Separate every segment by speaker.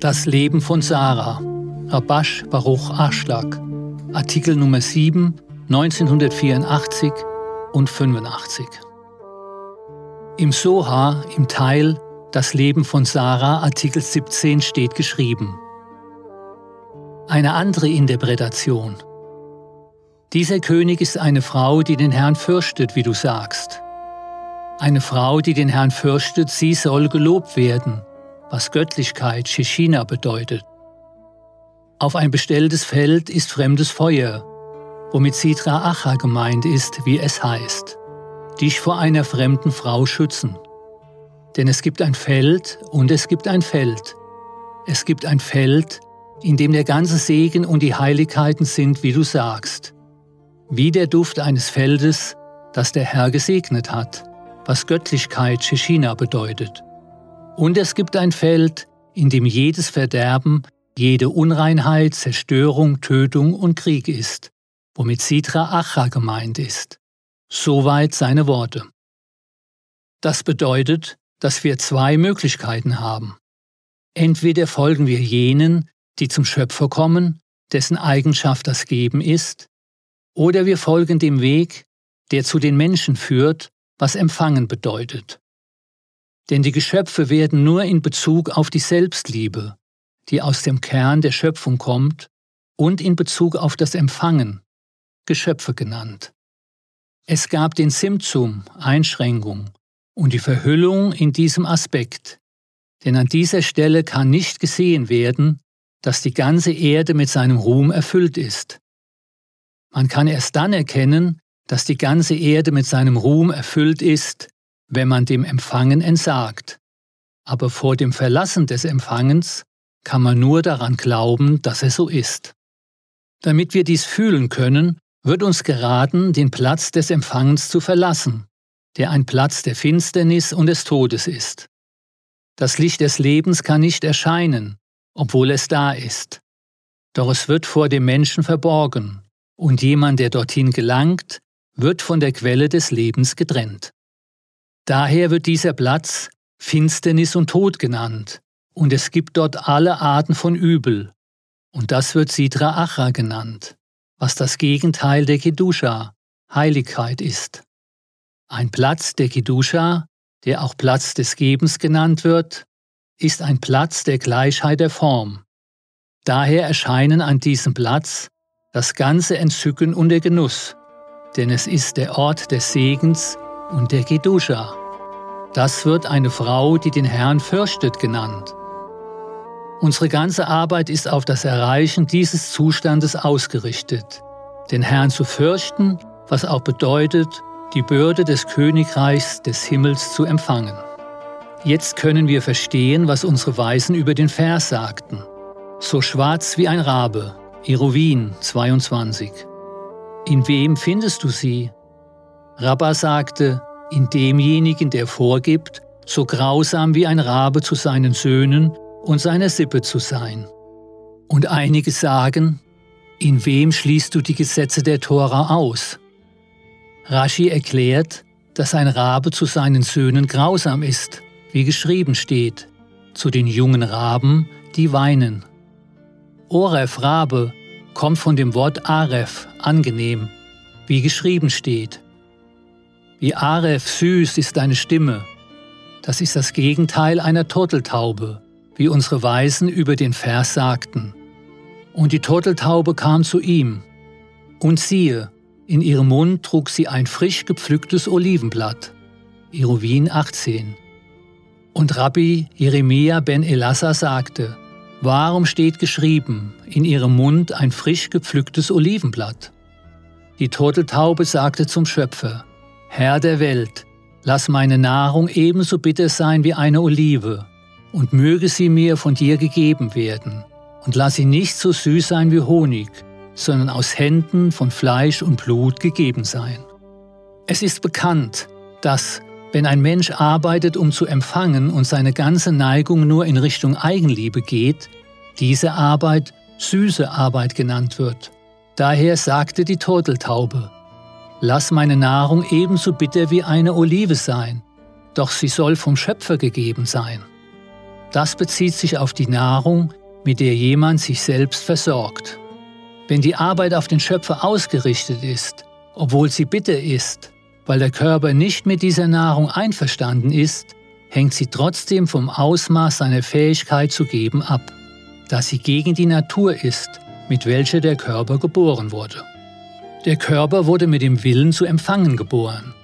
Speaker 1: Das Leben von Sarah. Rabash Baruch Aschlag. Artikel Nummer 7, 1984 und 85. Im Soha, im Teil Das Leben von Sarah, Artikel 17 steht geschrieben. Eine andere Interpretation. Dieser König ist eine Frau, die den Herrn fürchtet, wie du sagst. Eine Frau, die den Herrn fürchtet, sie soll gelobt werden was Göttlichkeit Shishina bedeutet. Auf ein bestelltes Feld ist fremdes Feuer, womit Sitra Acha gemeint ist, wie es heißt. Dich vor einer fremden Frau schützen. Denn es gibt ein Feld und es gibt ein Feld. Es gibt ein Feld, in dem der ganze Segen und die Heiligkeiten sind, wie du sagst. Wie der Duft eines Feldes, das der Herr gesegnet hat, was Göttlichkeit Shishina bedeutet. Und es gibt ein Feld, in dem jedes Verderben, jede Unreinheit, Zerstörung, Tötung und Krieg ist, womit Sitra Acha gemeint ist. Soweit seine Worte. Das bedeutet, dass wir zwei Möglichkeiten haben. Entweder folgen wir jenen, die zum Schöpfer kommen, dessen Eigenschaft das Geben ist, oder wir folgen dem Weg, der zu den Menschen führt, was Empfangen bedeutet. Denn die Geschöpfe werden nur in Bezug auf die Selbstliebe, die aus dem Kern der Schöpfung kommt, und in Bezug auf das Empfangen, Geschöpfe genannt. Es gab den Simzum, Einschränkung, und die Verhüllung in diesem Aspekt, denn an dieser Stelle kann nicht gesehen werden, dass die ganze Erde mit seinem Ruhm erfüllt ist. Man kann erst dann erkennen, dass die ganze Erde mit seinem Ruhm erfüllt ist, wenn man dem Empfangen entsagt. Aber vor dem Verlassen des Empfangens kann man nur daran glauben, dass es so ist. Damit wir dies fühlen können, wird uns geraten, den Platz des Empfangens zu verlassen, der ein Platz der Finsternis und des Todes ist. Das Licht des Lebens kann nicht erscheinen, obwohl es da ist. Doch es wird vor dem Menschen verborgen, und jemand, der dorthin gelangt, wird von der Quelle des Lebens getrennt. Daher wird dieser Platz Finsternis und Tod genannt, und es gibt dort alle Arten von Übel, und das wird Sidra Acha genannt, was das Gegenteil der Kedusha, Heiligkeit ist. Ein Platz der Kedusha, der auch Platz des Gebens genannt wird, ist ein Platz der Gleichheit der Form. Daher erscheinen an diesem Platz das ganze Entzücken und der Genuss, denn es ist der Ort des Segens und der Kedusha. Das wird eine Frau, die den Herrn fürchtet, genannt. Unsere ganze Arbeit ist auf das Erreichen dieses Zustandes ausgerichtet, den Herrn zu fürchten, was auch bedeutet, die Bürde des Königreichs des Himmels zu empfangen. Jetzt können wir verstehen, was unsere Weisen über den Vers sagten. So schwarz wie ein Rabe, Irowin 22. In wem findest du sie? Rabba sagte, in demjenigen, der vorgibt, so grausam wie ein Rabe zu seinen Söhnen und seiner Sippe zu sein. Und einige sagen, in wem schließt du die Gesetze der Tora aus? Rashi erklärt, dass ein Rabe zu seinen Söhnen grausam ist, wie geschrieben steht, zu den jungen Raben, die weinen. Oref Rabe kommt von dem Wort Aref, angenehm, wie geschrieben steht. Wie Aref süß ist deine Stimme. Das ist das Gegenteil einer Turteltaube, wie unsere Weisen über den Vers sagten. Und die Turteltaube kam zu ihm. Und siehe, in ihrem Mund trug sie ein frisch gepflücktes Olivenblatt. Irowin 18. Und Rabbi Jeremia ben Elassa sagte, Warum steht geschrieben, in ihrem Mund ein frisch gepflücktes Olivenblatt? Die Turteltaube sagte zum Schöpfer, Herr der Welt, lass meine Nahrung ebenso bitter sein wie eine Olive, und möge sie mir von dir gegeben werden, und lass sie nicht so süß sein wie Honig, sondern aus Händen von Fleisch und Blut gegeben sein. Es ist bekannt, dass, wenn ein Mensch arbeitet, um zu empfangen und seine ganze Neigung nur in Richtung Eigenliebe geht, diese Arbeit süße Arbeit genannt wird. Daher sagte die Turteltaube, Lass meine Nahrung ebenso bitter wie eine Olive sein, doch sie soll vom Schöpfer gegeben sein. Das bezieht sich auf die Nahrung, mit der jemand sich selbst versorgt. Wenn die Arbeit auf den Schöpfer ausgerichtet ist, obwohl sie bitter ist, weil der Körper nicht mit dieser Nahrung einverstanden ist, hängt sie trotzdem vom Ausmaß seiner Fähigkeit zu geben ab, da sie gegen die Natur ist, mit welcher der Körper geboren wurde. Der Körper wurde mit dem Willen zu empfangen geboren.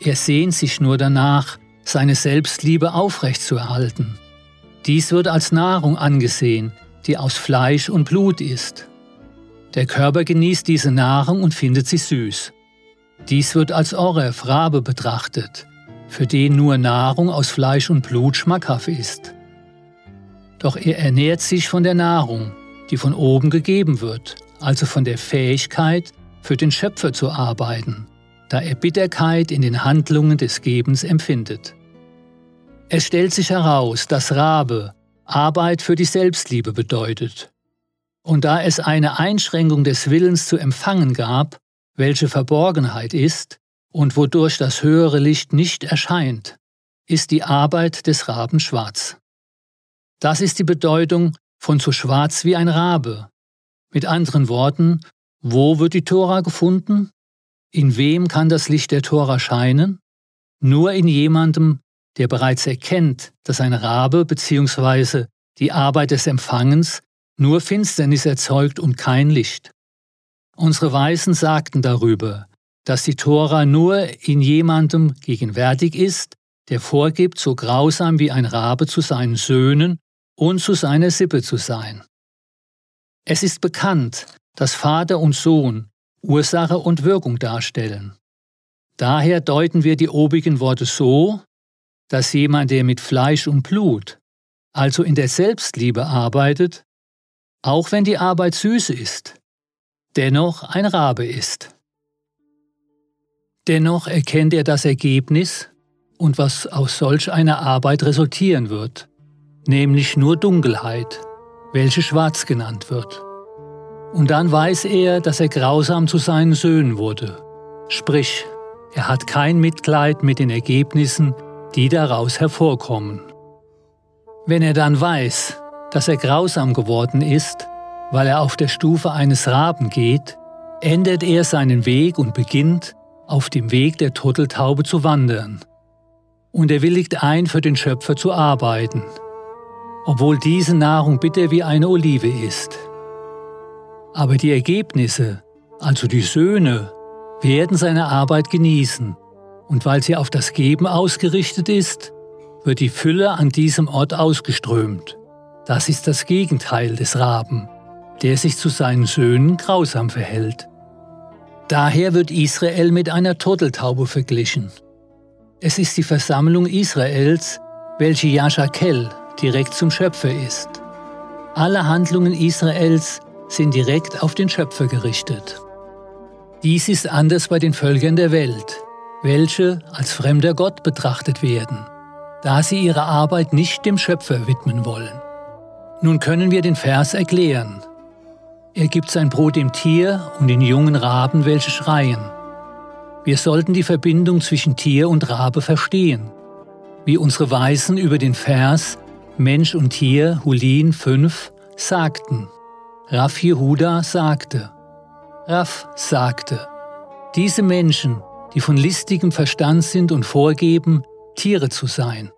Speaker 1: Er sehnt sich nur danach, seine Selbstliebe aufrechtzuerhalten. Dies wird als Nahrung angesehen, die aus Fleisch und Blut ist. Der Körper genießt diese Nahrung und findet sie süß. Dies wird als Oref, Rabe betrachtet, für den nur Nahrung aus Fleisch und Blut schmackhaft ist. Doch er ernährt sich von der Nahrung, die von oben gegeben wird, also von der Fähigkeit, für den Schöpfer zu arbeiten, da er Bitterkeit in den Handlungen des Gebens empfindet. Es stellt sich heraus, dass Rabe Arbeit für die Selbstliebe bedeutet. Und da es eine Einschränkung des Willens zu empfangen gab, welche Verborgenheit ist und wodurch das höhere Licht nicht erscheint, ist die Arbeit des Raben schwarz. Das ist die Bedeutung von so schwarz wie ein Rabe. Mit anderen Worten, wo wird die Tora gefunden? In wem kann das Licht der Tora scheinen? Nur in jemandem, der bereits erkennt, dass ein Rabe bzw. die Arbeit des Empfangens nur Finsternis erzeugt und kein Licht. Unsere Weisen sagten darüber, dass die Tora nur in jemandem gegenwärtig ist, der vorgibt, so grausam wie ein Rabe zu seinen Söhnen und zu seiner Sippe zu sein. Es ist bekannt, dass Vater und Sohn Ursache und Wirkung darstellen. Daher deuten wir die obigen Worte so, dass jemand, der mit Fleisch und Blut, also in der Selbstliebe arbeitet, auch wenn die Arbeit süß ist, dennoch ein Rabe ist. Dennoch erkennt er das Ergebnis und was aus solch einer Arbeit resultieren wird, nämlich nur Dunkelheit, welche schwarz genannt wird. Und dann weiß er, dass er grausam zu seinen Söhnen wurde, sprich, er hat kein Mitleid mit den Ergebnissen, die daraus hervorkommen. Wenn er dann weiß, dass er grausam geworden ist, weil er auf der Stufe eines Raben geht, ändert er seinen Weg und beginnt, auf dem Weg der Turteltaube zu wandern. Und er willigt ein, für den Schöpfer zu arbeiten, obwohl diese Nahrung bitter wie eine Olive ist. Aber die Ergebnisse, also die Söhne, werden seine Arbeit genießen, und weil sie auf das Geben ausgerichtet ist, wird die Fülle an diesem Ort ausgeströmt. Das ist das Gegenteil des Raben der sich zu seinen Söhnen grausam verhält. Daher wird Israel mit einer Turteltaube verglichen. Es ist die Versammlung Israels, welche Jaschakel direkt zum Schöpfer ist. Alle Handlungen Israels sind direkt auf den Schöpfer gerichtet. Dies ist anders bei den Völkern der Welt, welche als fremder Gott betrachtet werden, da sie ihre Arbeit nicht dem Schöpfer widmen wollen. Nun können wir den Vers erklären. Er gibt sein Brot dem Tier und den jungen Raben, welche schreien. Wir sollten die Verbindung zwischen Tier und Rabe verstehen, wie unsere Weisen über den Vers Mensch und Tier, Hulin 5, sagten. Raff Jehuda sagte, Raff sagte, diese Menschen, die von listigem Verstand sind und vorgeben, Tiere zu sein.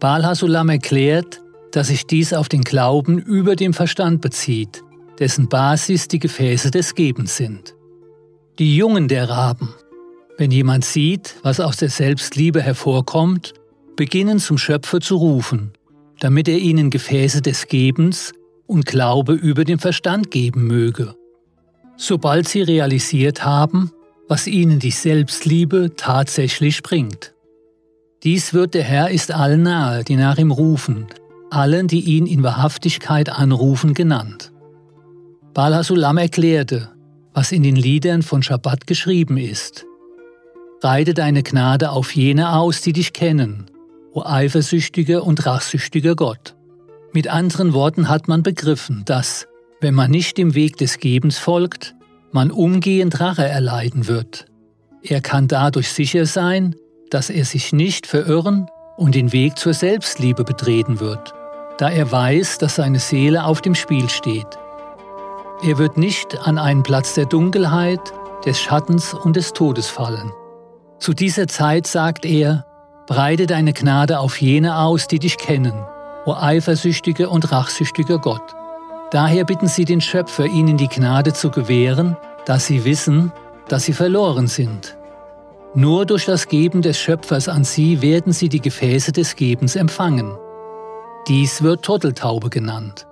Speaker 1: Baal Hasulam erklärt, dass sich dies auf den Glauben über dem Verstand bezieht, dessen Basis die Gefäße des Gebens sind. Die Jungen der Raben, wenn jemand sieht, was aus der Selbstliebe hervorkommt, beginnen zum Schöpfer zu rufen, damit er ihnen Gefäße des Gebens und Glaube über den Verstand geben möge. Sobald sie realisiert haben, was ihnen die Selbstliebe tatsächlich bringt. Dies wird der Herr ist allen nahe, die nach ihm rufen, allen, die ihn in Wahrhaftigkeit anrufen, genannt. Balhasulam erklärte, was in den Liedern von Schabbat geschrieben ist. Reite deine Gnade auf jene aus, die dich kennen, o eifersüchtiger und rachsüchtiger Gott. Mit anderen Worten hat man begriffen, dass, wenn man nicht dem Weg des Gebens folgt, man umgehend Rache erleiden wird. Er kann dadurch sicher sein, dass er sich nicht verirren und den Weg zur Selbstliebe betreten wird, da er weiß, dass seine Seele auf dem Spiel steht. Er wird nicht an einen Platz der Dunkelheit, des Schattens und des Todes fallen. Zu dieser Zeit sagt er, breite deine Gnade auf jene aus, die dich kennen, o eifersüchtiger und rachsüchtiger Gott. Daher bitten sie den Schöpfer, ihnen die Gnade zu gewähren, dass sie wissen, dass sie verloren sind. Nur durch das Geben des Schöpfers an sie werden sie die Gefäße des Gebens empfangen. Dies wird Turteltaube genannt.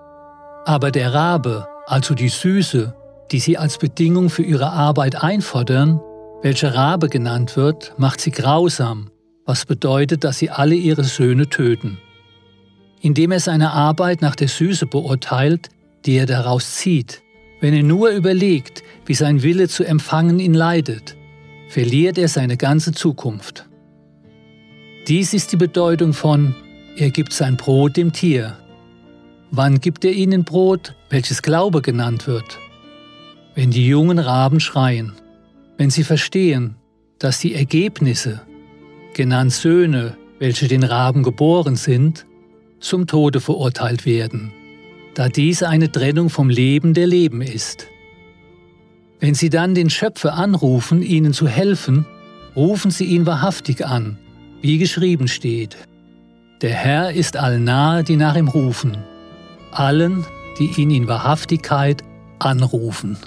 Speaker 1: Aber der Rabe, also die Süße, die sie als Bedingung für ihre Arbeit einfordern, welche Rabe genannt wird, macht sie grausam, was bedeutet, dass sie alle ihre Söhne töten. Indem er seine Arbeit nach der Süße beurteilt, die er daraus zieht, wenn er nur überlegt, wie sein Wille zu empfangen ihn leidet, verliert er seine ganze Zukunft. Dies ist die Bedeutung von, er gibt sein Brot dem Tier. Wann gibt er ihnen Brot, welches Glaube genannt wird? Wenn die jungen Raben schreien, wenn sie verstehen, dass die Ergebnisse, genannt Söhne, welche den Raben geboren sind, zum Tode verurteilt werden, da dies eine Trennung vom Leben der Leben ist. Wenn sie dann den Schöpfer anrufen, ihnen zu helfen, rufen sie ihn wahrhaftig an, wie geschrieben steht. Der Herr ist allnahe, die nach ihm rufen, allen, die ihn in Wahrhaftigkeit anrufen.